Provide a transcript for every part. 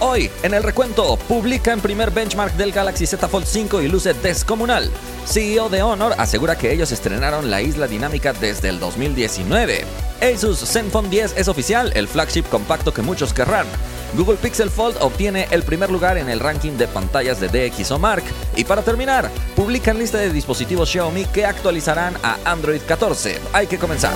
Hoy, en el recuento, publica en primer benchmark del Galaxy Z Fold 5 y luce descomunal. CEO de Honor asegura que ellos estrenaron la isla dinámica desde el 2019. Asus Zenfone 10 es oficial, el flagship compacto que muchos querrán. Google Pixel Fold obtiene el primer lugar en el ranking de pantallas de DxO Mark. Y para terminar, publican lista de dispositivos Xiaomi que actualizarán a Android 14. Hay que comenzar.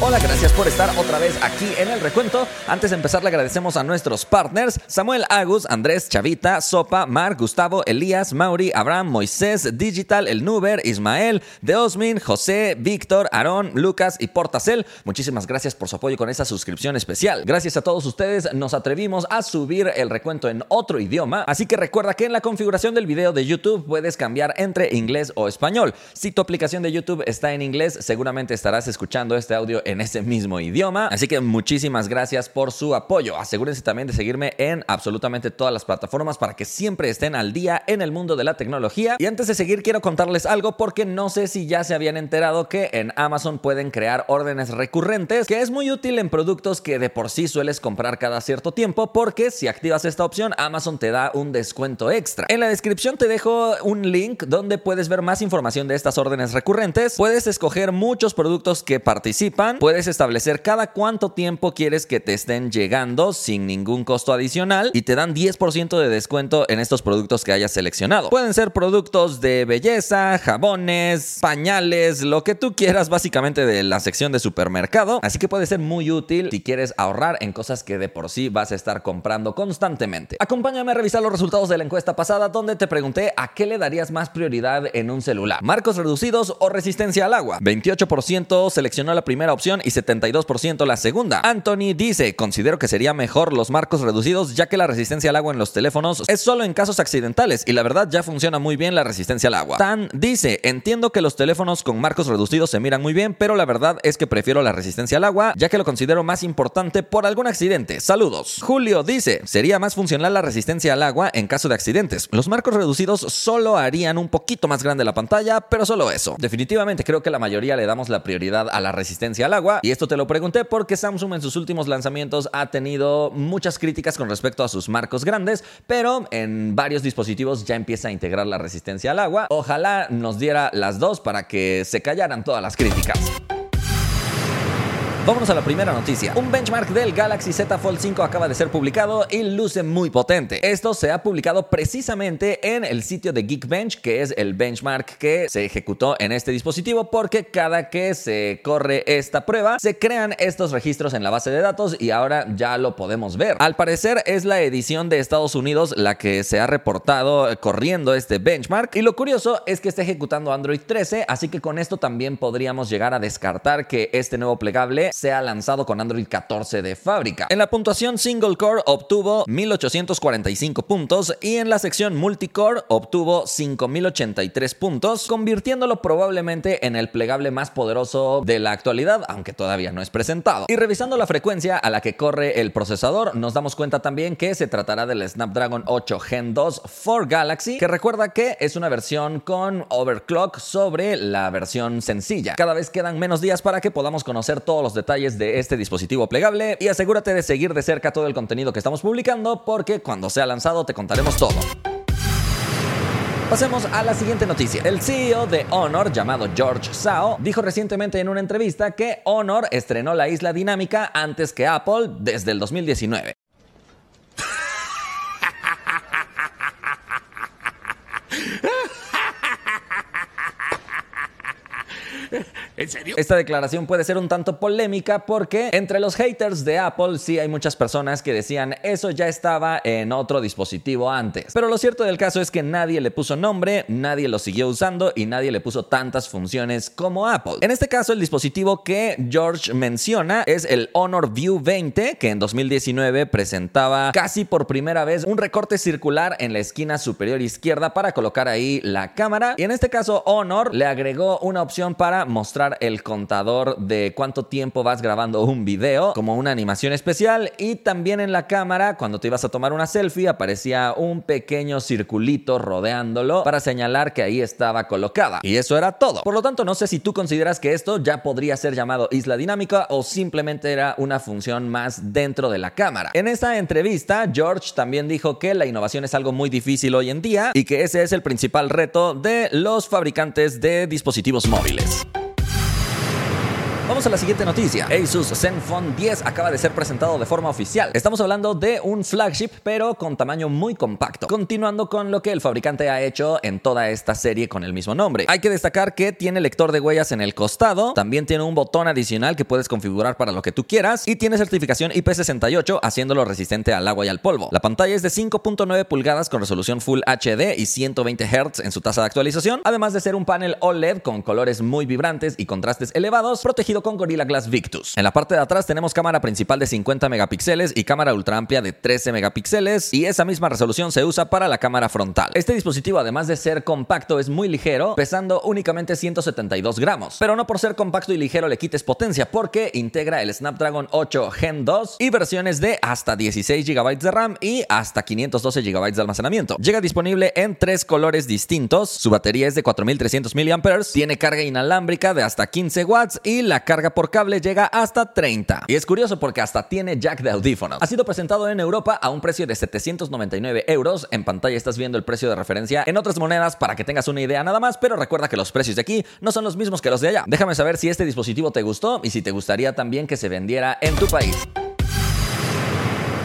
Hola, gracias por estar otra vez aquí en el recuento. Antes de empezar, le agradecemos a nuestros partners: Samuel Agus, Andrés Chavita, Sopa, Mar, Gustavo, Elías, Mauri, Abraham, Moisés, Digital, El Nuber, Ismael, Deosmin, José, Víctor, Aarón, Lucas y Portacel. Muchísimas gracias por su apoyo con esa suscripción especial. Gracias a todos ustedes, nos atrevimos a subir el recuento en otro idioma. Así que recuerda que en la configuración del video de YouTube puedes cambiar entre inglés o español. Si tu aplicación de YouTube está en inglés, seguramente estarás escuchando este audio en ese mismo idioma. Así que muchísimas gracias por su apoyo. Asegúrense también de seguirme en absolutamente todas las plataformas para que siempre estén al día en el mundo de la tecnología. Y antes de seguir, quiero contarles algo porque no sé si ya se habían enterado que en Amazon pueden crear órdenes recurrentes, que es muy útil en productos que de por sí sueles comprar cada cierto tiempo, porque si activas esta opción, Amazon te da un descuento extra. En la descripción te dejo un link donde puedes ver más información de estas órdenes recurrentes. Puedes escoger muchos productos que participan puedes establecer cada cuánto tiempo quieres que te estén llegando sin ningún costo adicional y te dan 10% de descuento en estos productos que hayas seleccionado. Pueden ser productos de belleza, jabones, pañales, lo que tú quieras básicamente de la sección de supermercado. Así que puede ser muy útil si quieres ahorrar en cosas que de por sí vas a estar comprando constantemente. Acompáñame a revisar los resultados de la encuesta pasada donde te pregunté a qué le darías más prioridad en un celular. Marcos reducidos o resistencia al agua. 28% seleccionó la primera opción y 72% la segunda. Anthony dice, considero que sería mejor los marcos reducidos ya que la resistencia al agua en los teléfonos es solo en casos accidentales y la verdad ya funciona muy bien la resistencia al agua. Tan dice, entiendo que los teléfonos con marcos reducidos se miran muy bien, pero la verdad es que prefiero la resistencia al agua ya que lo considero más importante por algún accidente. Saludos. Julio dice, sería más funcional la resistencia al agua en caso de accidentes. Los marcos reducidos solo harían un poquito más grande la pantalla, pero solo eso. Definitivamente creo que la mayoría le damos la prioridad a la resistencia al agua y esto te lo pregunté porque Samsung en sus últimos lanzamientos ha tenido muchas críticas con respecto a sus marcos grandes, pero en varios dispositivos ya empieza a integrar la resistencia al agua. Ojalá nos diera las dos para que se callaran todas las críticas. Vámonos a la primera noticia. Un benchmark del Galaxy Z Fold 5 acaba de ser publicado y luce muy potente. Esto se ha publicado precisamente en el sitio de Geekbench, que es el benchmark que se ejecutó en este dispositivo, porque cada que se corre esta prueba, se crean estos registros en la base de datos y ahora ya lo podemos ver. Al parecer es la edición de Estados Unidos la que se ha reportado corriendo este benchmark y lo curioso es que está ejecutando Android 13, así que con esto también podríamos llegar a descartar que este nuevo plegable se ha lanzado con Android 14 de fábrica. En la puntuación single core obtuvo 1845 puntos y en la sección multicore obtuvo 5083 puntos, convirtiéndolo probablemente en el plegable más poderoso de la actualidad, aunque todavía no es presentado. Y revisando la frecuencia a la que corre el procesador, nos damos cuenta también que se tratará del Snapdragon 8 Gen 2 for Galaxy, que recuerda que es una versión con overclock sobre la versión sencilla. Cada vez quedan menos días para que podamos conocer todos los detalles de este dispositivo plegable y asegúrate de seguir de cerca todo el contenido que estamos publicando porque cuando sea lanzado te contaremos todo. Pasemos a la siguiente noticia. El CEO de Honor, llamado George Zhao, dijo recientemente en una entrevista que Honor estrenó la isla dinámica antes que Apple desde el 2019. ¿En serio? Esta declaración puede ser un tanto polémica porque entre los haters de Apple sí hay muchas personas que decían eso ya estaba en otro dispositivo antes. Pero lo cierto del caso es que nadie le puso nombre, nadie lo siguió usando y nadie le puso tantas funciones como Apple. En este caso el dispositivo que George menciona es el Honor View 20 que en 2019 presentaba casi por primera vez un recorte circular en la esquina superior izquierda para colocar ahí la cámara y en este caso Honor le agregó una opción para mostrar el contador de cuánto tiempo vas grabando un video como una animación especial y también en la cámara cuando te ibas a tomar una selfie aparecía un pequeño circulito rodeándolo para señalar que ahí estaba colocada. Y eso era todo. Por lo tanto, no sé si tú consideras que esto ya podría ser llamado isla dinámica o simplemente era una función más dentro de la cámara. En esta entrevista, George también dijo que la innovación es algo muy difícil hoy en día y que ese es el principal reto de los fabricantes de dispositivos móviles. Vamos a la siguiente noticia. Asus Zenfone 10 acaba de ser presentado de forma oficial. Estamos hablando de un flagship, pero con tamaño muy compacto. Continuando con lo que el fabricante ha hecho en toda esta serie con el mismo nombre. Hay que destacar que tiene lector de huellas en el costado, también tiene un botón adicional que puedes configurar para lo que tú quieras y tiene certificación IP68 haciéndolo resistente al agua y al polvo. La pantalla es de 5.9 pulgadas con resolución Full HD y 120 Hz en su tasa de actualización, además de ser un panel OLED con colores muy vibrantes y contrastes elevados, protegido con Gorilla Glass Victus. En la parte de atrás tenemos cámara principal de 50 megapíxeles y cámara ultra amplia de 13 megapíxeles y esa misma resolución se usa para la cámara frontal. Este dispositivo además de ser compacto es muy ligero, pesando únicamente 172 gramos. Pero no por ser compacto y ligero le quites potencia porque integra el Snapdragon 8 Gen 2 y versiones de hasta 16 GB de RAM y hasta 512 GB de almacenamiento. Llega disponible en tres colores distintos, su batería es de 4300 mAh, tiene carga inalámbrica de hasta 15 watts y la carga por cable llega hasta 30. Y es curioso porque hasta tiene jack de audífono. Ha sido presentado en Europa a un precio de 799 euros. En pantalla estás viendo el precio de referencia en otras monedas para que tengas una idea nada más, pero recuerda que los precios de aquí no son los mismos que los de allá. Déjame saber si este dispositivo te gustó y si te gustaría también que se vendiera en tu país.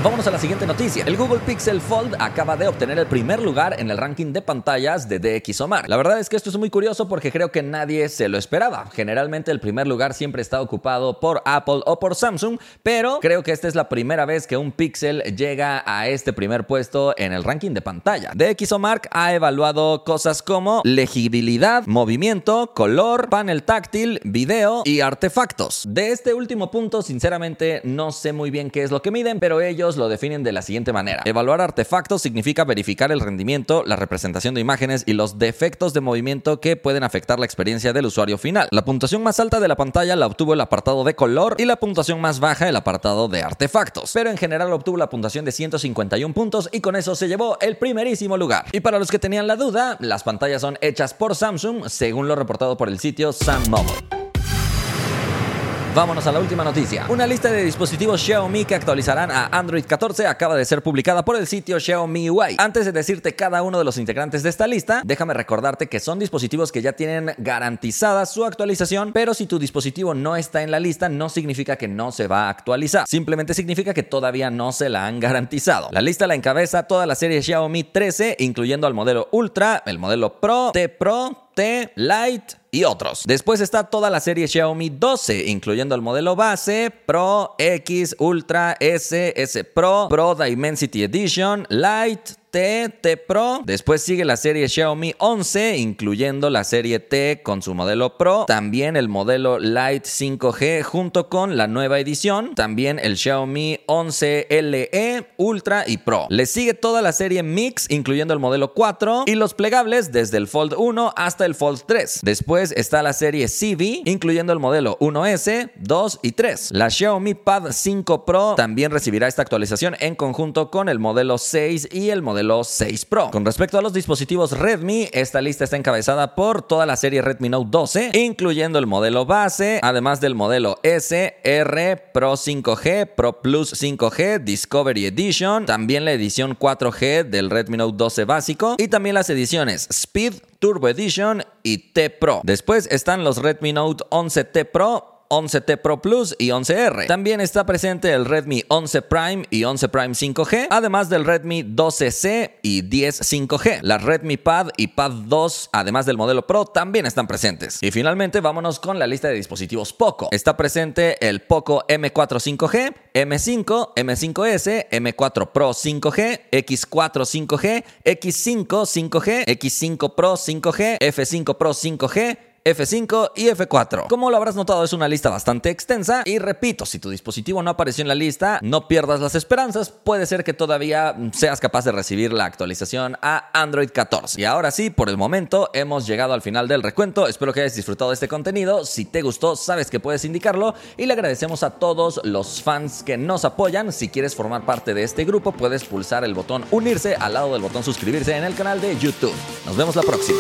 Vámonos a la siguiente noticia. El Google Pixel Fold acaba de obtener el primer lugar en el ranking de pantallas de DxOMark. La verdad es que esto es muy curioso porque creo que nadie se lo esperaba. Generalmente el primer lugar siempre está ocupado por Apple o por Samsung, pero creo que esta es la primera vez que un Pixel llega a este primer puesto en el ranking de pantalla. DxOMark ha evaluado cosas como legibilidad, movimiento, color, panel táctil, video y artefactos. De este último punto, sinceramente, no sé muy bien qué es lo que miden, pero ellos lo definen de la siguiente manera. Evaluar artefactos significa verificar el rendimiento, la representación de imágenes y los defectos de movimiento que pueden afectar la experiencia del usuario final. La puntuación más alta de la pantalla la obtuvo el apartado de color y la puntuación más baja el apartado de artefactos. Pero en general obtuvo la puntuación de 151 puntos y con eso se llevó el primerísimo lugar. Y para los que tenían la duda, las pantallas son hechas por Samsung, según lo reportado por el sitio Sam Mobile. Vámonos a la última noticia. Una lista de dispositivos Xiaomi que actualizarán a Android 14 acaba de ser publicada por el sitio Xiaomi UI. Antes de decirte cada uno de los integrantes de esta lista, déjame recordarte que son dispositivos que ya tienen garantizada su actualización, pero si tu dispositivo no está en la lista no significa que no se va a actualizar. Simplemente significa que todavía no se la han garantizado. La lista la encabeza toda la serie Xiaomi 13, incluyendo al modelo Ultra, el modelo Pro, T Pro, T, Lite y otros. Después está toda la serie Xiaomi 12, incluyendo el modelo base, Pro, X, Ultra, S, S Pro, Pro Dimensity Edition, Lite, T, T Pro. Después sigue la serie Xiaomi 11, incluyendo la serie T con su modelo Pro. También el modelo Lite 5G junto con la nueva edición. También el Xiaomi 11 LE, Ultra y Pro. Le sigue toda la serie Mix, incluyendo el modelo 4 y los plegables desde el Fold 1 hasta el Fold 3. Después está la serie CV, incluyendo el modelo 1S, 2 y 3. La Xiaomi Pad 5 Pro también recibirá esta actualización en conjunto con el modelo 6 y el modelo los 6 Pro. Con respecto a los dispositivos Redmi, esta lista está encabezada por toda la serie Redmi Note 12, incluyendo el modelo base, además del modelo S, R, Pro 5G, Pro Plus 5G, Discovery Edition, también la edición 4G del Redmi Note 12 básico y también las ediciones Speed, Turbo Edition y T Pro. Después están los Redmi Note 11 T Pro 11T Pro Plus y 11R. También está presente el Redmi 11 Prime y 11 Prime 5G, además del Redmi 12C y 10 5G. La Redmi Pad y Pad 2, además del modelo Pro, también están presentes. Y finalmente vámonos con la lista de dispositivos Poco. Está presente el Poco M4 5G, M5, M5S, M4 Pro 5G, X4 5G, X5 5G, X5 Pro 5G, F5 Pro 5G, F5 y F4. Como lo habrás notado, es una lista bastante extensa y repito, si tu dispositivo no apareció en la lista, no pierdas las esperanzas, puede ser que todavía seas capaz de recibir la actualización a Android 14. Y ahora sí, por el momento hemos llegado al final del recuento, espero que hayas disfrutado de este contenido, si te gustó sabes que puedes indicarlo y le agradecemos a todos los fans que nos apoyan, si quieres formar parte de este grupo puedes pulsar el botón unirse al lado del botón suscribirse en el canal de YouTube. Nos vemos la próxima.